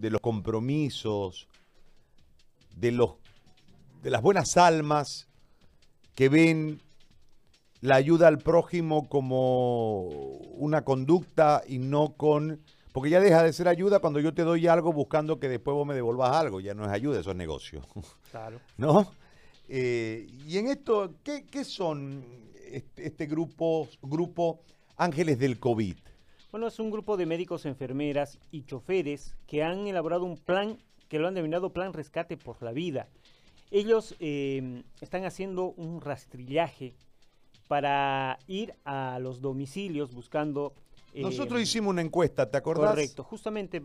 de los compromisos, de, los, de las buenas almas que ven la ayuda al prójimo como una conducta y no con... Porque ya deja de ser ayuda cuando yo te doy algo buscando que después vos me devolvas algo. Ya no es ayuda, eso es negocio. Claro. ¿No? Eh, y en esto, ¿qué, qué son este, este, grupo, grupo Ángeles del COVID? Bueno, es un grupo de médicos, enfermeras y choferes que han elaborado un plan que lo han denominado Plan Rescate por la Vida. Ellos eh, están haciendo un rastrillaje para ir a los domicilios buscando... Eh, Nosotros hicimos una encuesta, ¿te acordás? Correcto, justamente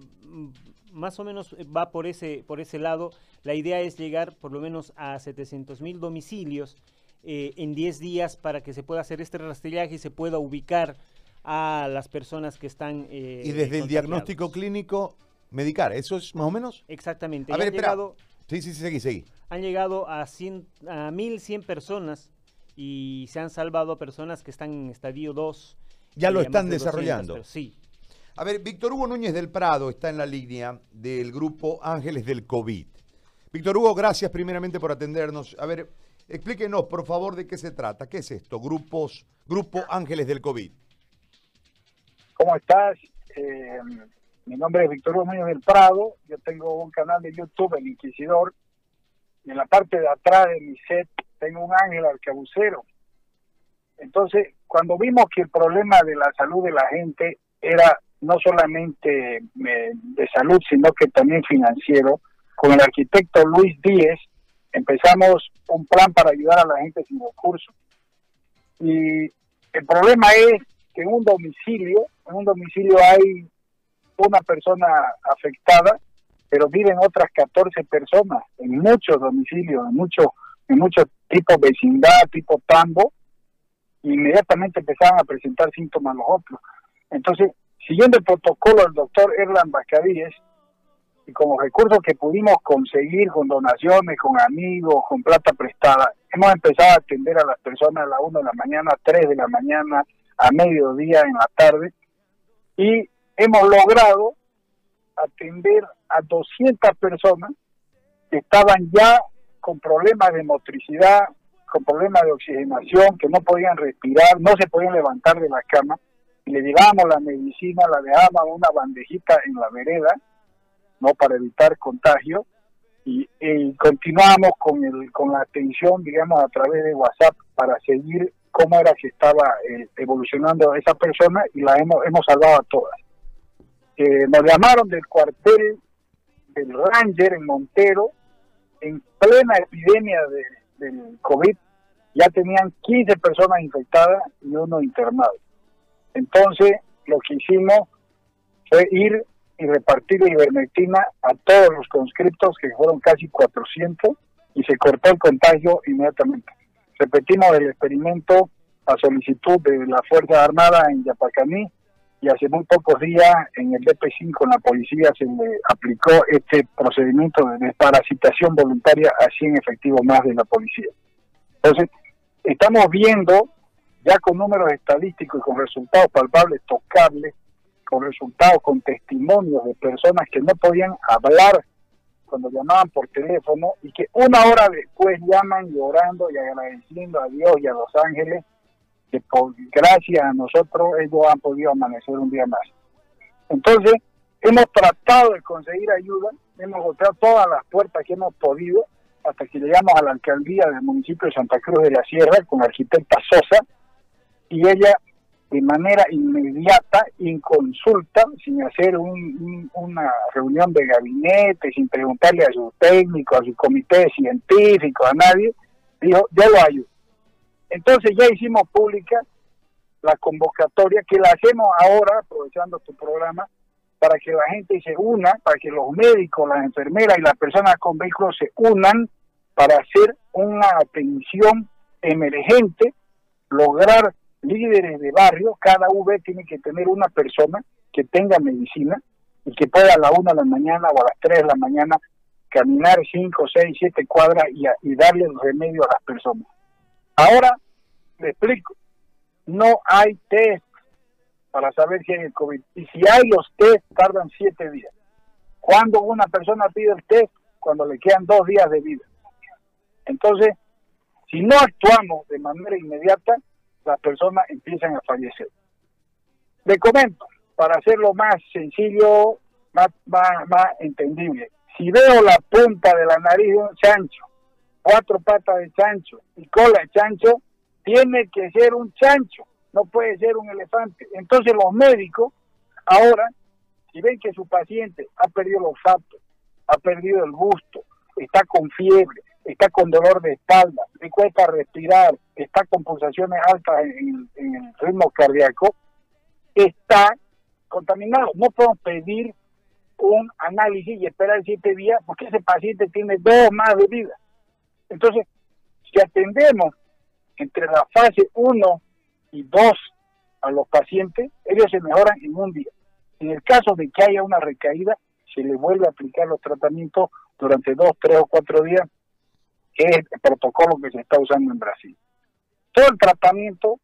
más o menos va por ese, por ese lado. La idea es llegar por lo menos a 700 mil domicilios eh, en 10 días para que se pueda hacer este rastrillaje y se pueda ubicar a las personas que están... Eh, y desde el diagnóstico clínico, medicar, ¿eso es más o menos? Exactamente. A ver, llegado, Sí, sí, sí, seguí, seguí. Han llegado a, 100, a 1.100 personas y se han salvado a personas que están en estadio 2. Ya lo están desarrollando. sí. A ver, Víctor Hugo Núñez del Prado está en la línea del grupo Ángeles del COVID. Víctor Hugo, gracias primeramente por atendernos. A ver, explíquenos, por favor, de qué se trata. ¿Qué es esto? Grupos, Grupo Ángeles del COVID. ¿Cómo estás? Eh, mi nombre es Víctor Núñez del Prado. Yo tengo un canal de YouTube, El Inquisidor. Y en la parte de atrás de mi set tengo un ángel arcabucero. Entonces, cuando vimos que el problema de la salud de la gente era no solamente eh, de salud, sino que también financiero, con el arquitecto Luis Díez empezamos un plan para ayudar a la gente sin recursos. Y el problema es que en un domicilio, en un domicilio hay una persona afectada, pero viven otras 14 personas en muchos domicilios, en muchos en muchos tipos vecindad, tipo tambo, inmediatamente empezaban a presentar síntomas los otros. Entonces, siguiendo el protocolo del doctor Erlan Bacadíes, y con los recursos que pudimos conseguir con donaciones, con amigos, con plata prestada, hemos empezado a atender a las personas a la 1 de la mañana, a 3 de la mañana, a mediodía, en la tarde, y hemos logrado atender a 200 personas que estaban ya con problemas de motricidad, con problemas de oxigenación, que no podían respirar, no se podían levantar de la cama, y le llevábamos la medicina, la dejábamos una bandejita en la vereda, no para evitar contagio, y, continuamos con, el, con la atención, digamos, a través de WhatsApp para seguir cómo era que estaba eh, evolucionando esa persona y la hemos, hemos salvado a todas. Eh, nos llamaron del cuartel del Ranger en Montero, en plena epidemia de, del COVID, ya tenían 15 personas infectadas y uno internado. Entonces, lo que hicimos fue ir y repartir la ivermectina a todos los conscriptos, que fueron casi 400, y se cortó el contagio inmediatamente. Repetimos el experimento a solicitud de la Fuerza Armada en Yapacaní, y hace muy pocos días en el DP5 en la policía se le aplicó este procedimiento de desparasitación voluntaria a 100 efectivos más de la policía. Entonces, estamos viendo ya con números estadísticos y con resultados palpables, tocables, con resultados, con testimonios de personas que no podían hablar cuando llamaban por teléfono y que una hora después llaman llorando y agradeciendo a Dios y a los ángeles que por gracias a nosotros ellos han podido amanecer un día más. Entonces, hemos tratado de conseguir ayuda, hemos golpeado todas las puertas que hemos podido hasta que llegamos a la alcaldía del municipio de Santa Cruz de la Sierra con la arquitecta Sosa y ella de manera inmediata, en consulta, sin hacer una reunión de gabinete, sin preguntarle a sus técnicos, a su comité científico, a nadie, dijo, yo lo ayudo. Entonces ya hicimos pública la convocatoria que la hacemos ahora, aprovechando tu programa, para que la gente se una, para que los médicos, las enfermeras y las personas con vehículos se unan para hacer una atención emergente, lograr líderes de barrio, cada V tiene que tener una persona que tenga medicina y que pueda a la una de la mañana o a las tres de la mañana caminar cinco, seis, siete cuadras y, y darle el remedio a las personas. Ahora, le explico, no hay test para saber si hay el COVID. Y si hay los test, tardan siete días. Cuando una persona pide el test, cuando le quedan dos días de vida. Entonces, si no actuamos de manera inmediata, las personas empiezan a fallecer. Le comento, para hacerlo más sencillo, más, más, entendible. Si veo la punta de la nariz de un chancho, cuatro patas de chancho y cola de chancho, tiene que ser un chancho, no puede ser un elefante. Entonces los médicos ahora, si ven que su paciente ha perdido el olfato, ha perdido el gusto, está con fiebre, está con dolor de espalda, le cuesta respirar, está con pulsaciones altas en, el ritmo cardíaco, está contaminado. No podemos pedir un análisis y esperar siete días porque ese paciente tiene dos más de vida. Entonces, si atendemos entre la fase 1 y 2 a los pacientes, ellos se mejoran en un día. En el caso de que haya una recaída, se le vuelve a aplicar los tratamientos durante dos, tres o cuatro días, que es el protocolo que se está usando en Brasil. Todo el tratamiento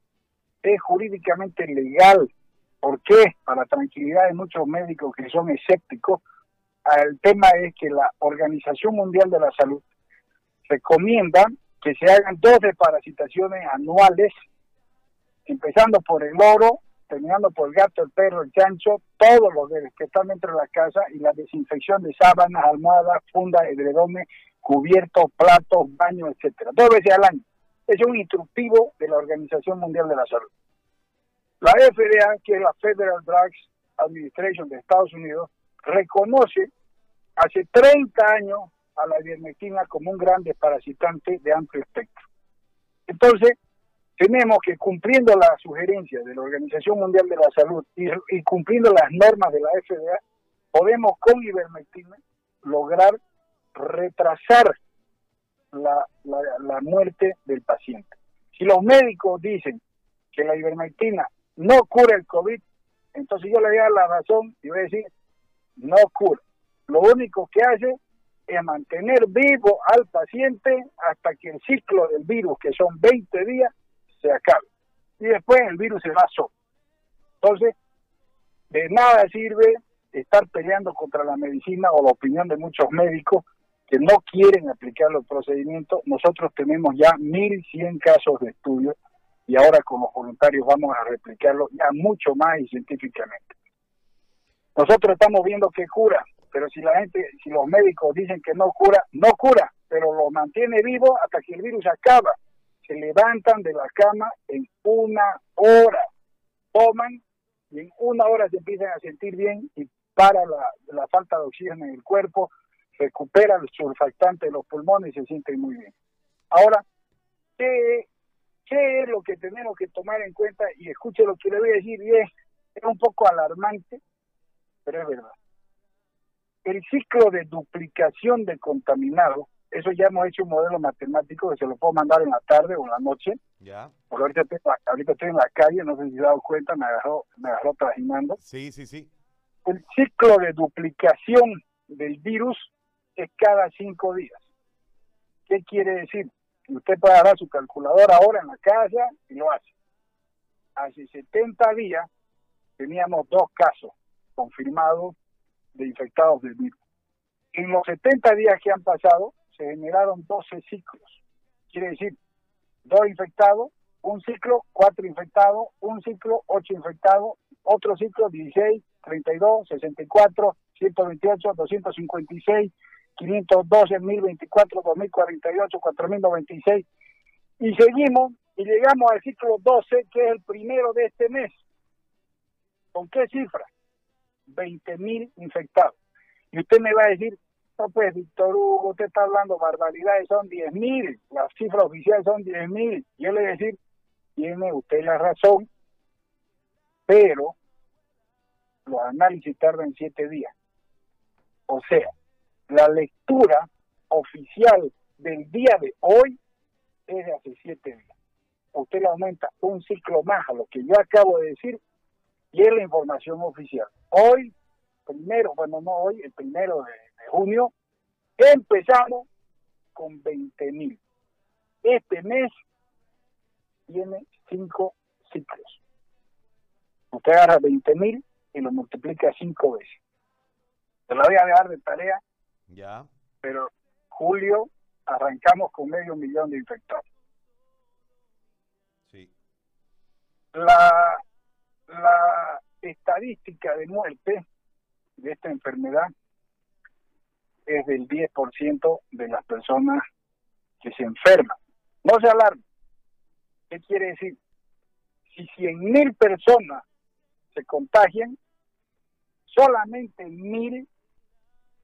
es jurídicamente legal. ¿Por qué? Para tranquilidad de muchos médicos que son escépticos, el tema es que la Organización Mundial de la Salud recomienda que se hagan dos desparasitaciones anuales, empezando por el oro, terminando por el gato, el perro, el chancho, todos los que están dentro de la casa y la desinfección de sábanas, almohadas, fundas, edredones, cubiertos, platos, baños, etcétera, dos veces al año. Es un instructivo de la Organización Mundial de la Salud. La FDA, que es la Federal Drugs Administration de Estados Unidos, reconoce hace 30 años a la ivermectina como un gran desparasitante de amplio espectro. Entonces, tenemos que cumpliendo las sugerencias de la Organización Mundial de la Salud y, cumpliendo las normas de la FDA, podemos con ivermectina lograr retrasar la, la, muerte del paciente. Si los médicos dicen que la ivermectina no cura el COVID, entonces yo le voy a dar la razón y voy a decir, no cura. Lo único que hace es mantener vivo al paciente hasta que el ciclo del virus, que son 20 días, se acabe. Y después el virus se va solo. Entonces, de nada sirve estar peleando contra la medicina o la opinión de muchos médicos que no quieren aplicar los procedimientos. Nosotros tenemos ya 1.100 casos de estudio y ahora como voluntarios vamos a replicarlo ya mucho más y científicamente. Nosotros estamos viendo que cura, pero si la gente, si los médicos dicen que no cura, no cura, pero lo mantiene vivo hasta que el virus acaba. Se levantan de la cama en una hora, toman y en una hora se empiezan a sentir bien y para la, falta de oxígeno en el cuerpo, recupera el surfactante de los pulmones y se sienten muy bien. Ahora, ¿qué, ¿qué es lo que tenemos que tomar en cuenta? Y escuche lo que le voy a decir, y es, es un poco alarmante, pero es verdad el ciclo de duplicación de contaminado, eso ya hemos hecho un modelo matemático que se lo puedo mandar en la tarde o en la noche. Ya. Porque ahorita estoy, ahorita estoy en la calle, no sé si se ha dado cuenta, me agarró, me agarró trajinando. Sí, sí, sí. El ciclo de duplicación del virus es cada cinco días. ¿Qué quiere decir? Usted puede agarrar su calculadora ahora en la casa y lo hace. Hace 70 días teníamos dos casos confirmados de infectados del virus. En los 70 días que han pasado, se generaron 12 ciclos. Quiere decir, dos infectados, un ciclo, cuatro infectados, un ciclo, ocho infectados, otro ciclo, 16, 32, 64, 128, 256, 512, 1024, 2048, 4096. Y seguimos y llegamos al ciclo 12, que es el primero de este mes. ¿Con qué cifra? 20 mil infectados. Y usted me va a decir, no, pues, Víctor Hugo, usted está hablando barbaridades, son 10 mil, las cifras oficiales son 10 mil. Yo le voy a decir, tiene usted la razón, pero los análisis tardan 7 días. O sea, la lectura oficial del día de hoy es de hace 7 días. Usted le aumenta un ciclo más a lo que yo acabo de decir y es la información oficial. Hoy, primero, bueno, no hoy, el primero de, junio, empezamos con 20 mil. Este mes tiene cinco ciclos. Usted agarra 20 mil y lo multiplica cinco veces. Te la voy a dejar de tarea, Ya. pero julio arrancamos con medio millón de infectados. Sí. La, la estadística de muerte de esta enfermedad es del 10% de las personas que se enferman. No se alarmen. ¿Qué quiere decir? Si 100.000 personas se contagian, solamente 1.000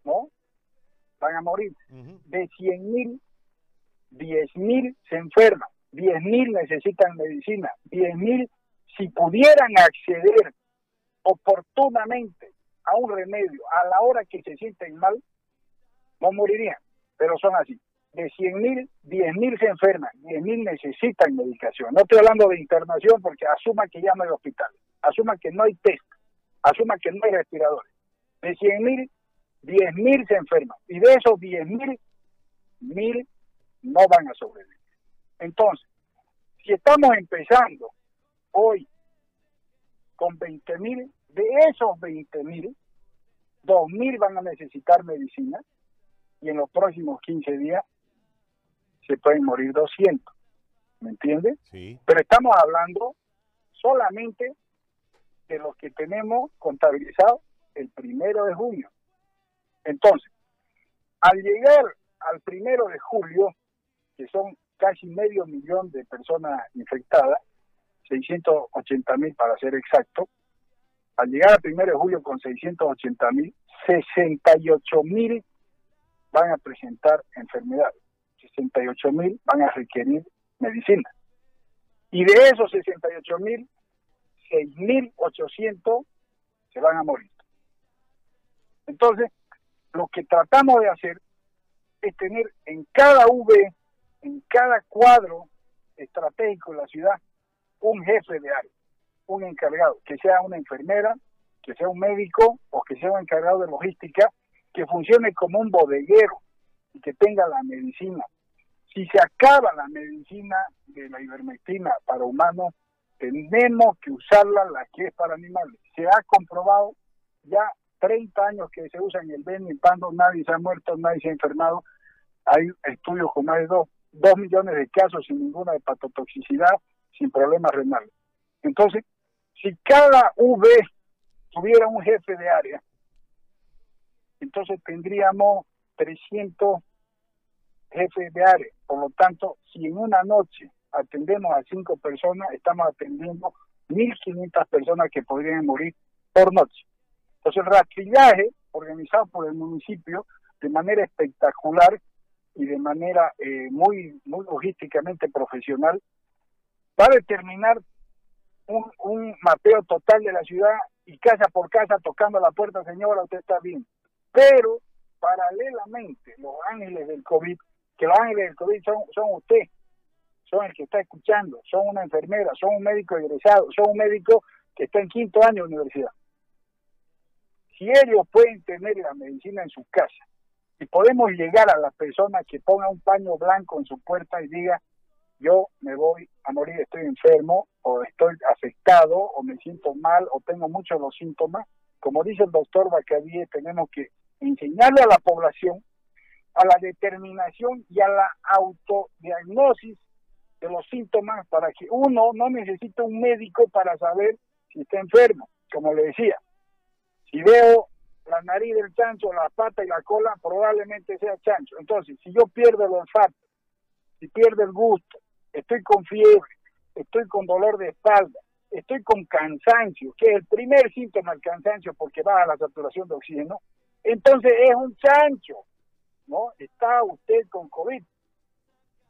¿no? Van a morir. De 100.000, 10.000 se enferman, 10.000 necesitan medicina, 10.000 si pudieran acceder oportunamente a un remedio a la hora que se sienten mal, no morirían, pero son así. De 100.000, 10.000 se enferman, 10.000 necesitan medicación. No estoy hablando de internación porque asuma que ya no hay hospital, asuma que no hay test, asuma que no hay respiradores. De 100.000, 10.000 se enferman y de esos 10.000, 1.000 no van a sobrevivir. Entonces, si estamos empezando hoy con 20.000, de esos 20.000, 2.000 van a necesitar medicina y en los próximos 15 días se pueden morir 200. ¿Me entiendes? Sí. Pero estamos hablando solamente de los que tenemos contabilizados el primero de junio. Entonces, al llegar al primero de julio, que son casi medio millón de personas infectadas, 680 mil para ser exacto, al llegar al primero de julio con 680 mil, 68 mil van a presentar enfermedades, 68 mil van a requerir medicina. Y de esos 68 mil, 6.800 se van a morir. Entonces, lo que tratamos de hacer es tener en cada V, en cada cuadro estratégico de la ciudad, un jefe de área, un encargado, que sea una enfermera, que sea un médico o que sea un encargado de logística, que funcione como un bodeguero y que tenga la medicina. Si se acaba la medicina de la ivermectina para humanos, tenemos que usarla la que es para animales. Se ha comprobado ya 30 años que se usa en el Benipando, nadie se ha muerto, nadie se ha enfermado. Hay estudios con más de 2 millones de casos sin ninguna hepatotoxicidad, sin problemas renales. Entonces, si cada V tuviera un jefe de área, entonces tendríamos 300 jefes de área. Por lo tanto, si en una noche atendemos a cinco personas, estamos atendiendo 1.500 personas que podrían morir por noche. Entonces, el rastrillaje organizado por el municipio de manera espectacular y de manera eh, muy, muy logísticamente profesional va a determinar un, un mapeo total de la ciudad y casa por casa tocando la puerta, señora, usted está bien. Pero paralelamente, los ángeles del COVID, que los ángeles del COVID son, son usted, son el que está escuchando, son una enfermera, son un médico egresado, son un médico que está en quinto año de universidad. Si ellos pueden tener la medicina en su casa y podemos llegar a las personas que pongan un paño blanco en su puerta y diga, yo me voy a morir, estoy enfermo o estoy afectado o me siento mal o tengo muchos los síntomas, como dice el doctor Bacadie, tenemos que enseñarle a la población a la determinación y a la autodiagnosis de los síntomas para que uno no necesite un médico para saber si está enfermo, como le decía. Si veo la nariz del chancho, la pata y la cola, probablemente sea chancho. Entonces, si yo pierdo el olfato, si pierdo el gusto, estoy con fiebre, estoy con dolor de espalda, estoy con cansancio, que es el primer síntoma del cansancio porque baja la saturación de oxígeno, entonces es un chancho, ¿no? Está usted con COVID.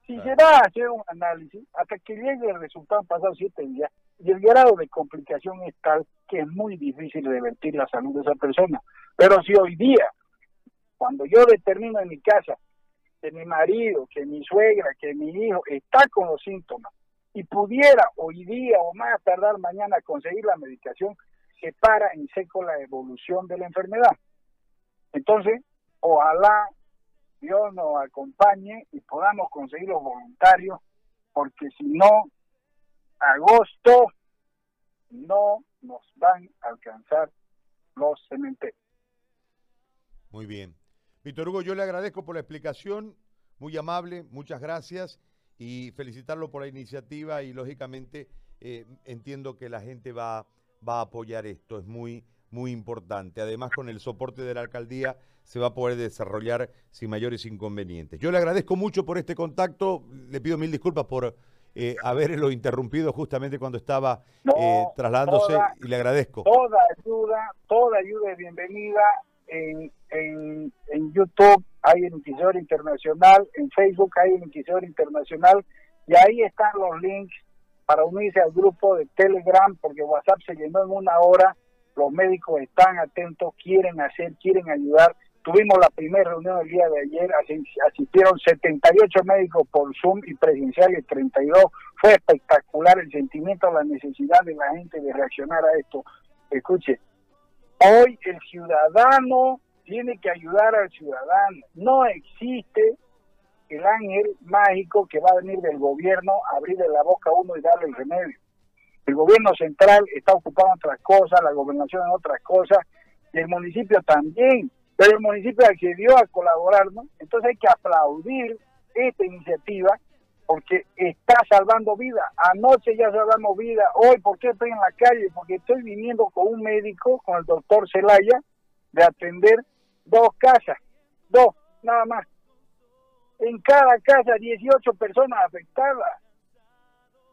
Si se va a hacer un análisis, hasta que llegue el resultado, han pasado siete días, y el grado de complicación es tal que es muy difícil revertir la salud de esa persona. Pero si hoy día, cuando yo determino en mi casa que mi marido, que mi suegra, que mi hijo está con los síntomas y pudiera hoy día o más tardar mañana conseguir la medicación, se para en seco la evolución de la enfermedad. Entonces, ojalá Dios nos acompañe y podamos conseguir los voluntarios, porque si no, agosto no nos van a alcanzar los cementerios. Muy bien. Víctor Hugo, yo le agradezco por la explicación, muy amable, muchas gracias y felicitarlo por la iniciativa y lógicamente eh, entiendo que la gente va, va a apoyar esto, es muy, muy importante. Además, con el soporte de la alcaldía se va a poder desarrollar sin mayores inconvenientes. Yo le agradezco mucho por este contacto, le pido mil disculpas por eh, haberlo interrumpido justamente cuando estaba eh, trasladándose y le agradezco. Toda ayuda, toda ayuda es bienvenida. En, en, en YouTube hay el Inquisidor Internacional, en Facebook hay el Inquisidor Internacional y ahí están los links para unirse al grupo de Telegram porque WhatsApp se llenó en una hora, los médicos están atentos, quieren hacer, quieren ayudar Tuvimos la primera reunión el día de ayer, asistieron 78 médicos por Zoom y presenciales 32. Fue espectacular el sentimiento, la necesidad de la gente de reaccionar a esto. Escuche, hoy el ciudadano tiene que ayudar al ciudadano. No existe el ángel mágico que va a venir del gobierno a abrirle la boca a uno y darle el remedio. El gobierno central está ocupado en otras cosas, la gobernación en otras cosas, y el municipio también pero el municipio accedió a colaborar, ¿no? Entonces hay que aplaudir esta iniciativa porque está salvando vida. Anoche ya salvamos vida, hoy, ¿por qué estoy en la calle? Porque estoy viniendo con un médico, con el doctor Celaya, de atender dos casas, dos, nada más. En cada casa 18 personas afectadas.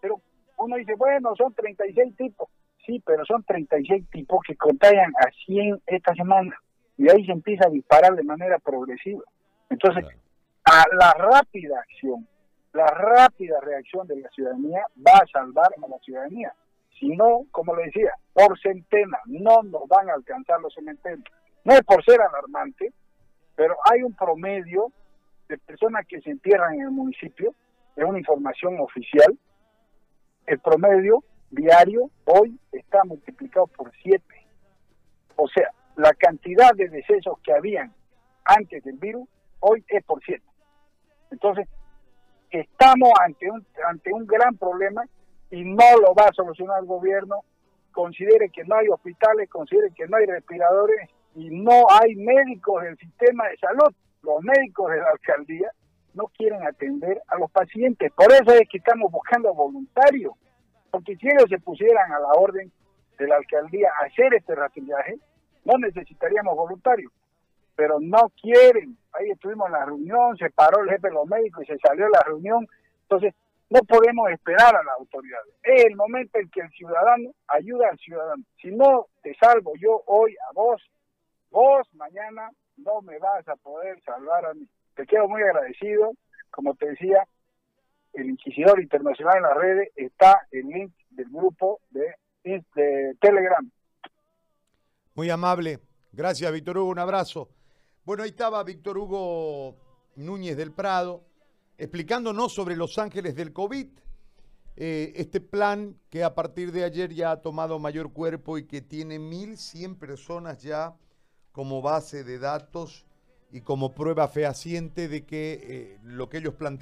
Pero uno dice, bueno, son 36 tipos. Sí, pero son 36 tipos que contagian a 100 esta semana y ahí se empieza a disparar de manera progresiva. Entonces, a la rápida acción, la rápida reacción de la ciudadanía va a salvar a la ciudadanía. Si no, como le decía, por centena no nos van a alcanzar los cementerios. No es por ser alarmante, pero hay un promedio de personas que se entierran en el municipio, es una información oficial. El promedio diario hoy está multiplicado por siete. O sea, la cantidad de decesos que habían antes del virus, hoy es por ciento. Entonces, estamos ante un, ante un gran problema y no lo va a solucionar el gobierno. Considere que no hay hospitales, considere que no hay respiradores y no hay médicos del sistema de salud. Los médicos de la alcaldía no quieren atender a los pacientes. Por eso es que estamos buscando voluntarios. Porque si ellos se pusieran a la orden de la alcaldía a hacer este rastrillaje, no necesitaríamos voluntarios, pero no quieren. Ahí estuvimos en la reunión, se paró el jefe de los médicos y se salió la reunión. Entonces, no podemos esperar a las autoridades. Es el momento en que el ciudadano ayuda al ciudadano. Si no te salvo yo hoy a vos, vos mañana no me vas a poder salvar a mí. Te quedo muy agradecido. Como te decía, el Inquisidor Internacional en las redes está el link del grupo de, de Telegram. Muy amable. Gracias, Víctor Hugo. Un abrazo. Bueno, ahí estaba Víctor Hugo Núñez del Prado explicándonos sobre Los Ángeles del COVID. Eh, este plan que a partir de ayer ya ha tomado mayor cuerpo y que tiene 1.100 personas ya como base de datos y como prueba fehaciente de que eh, lo que ellos plantean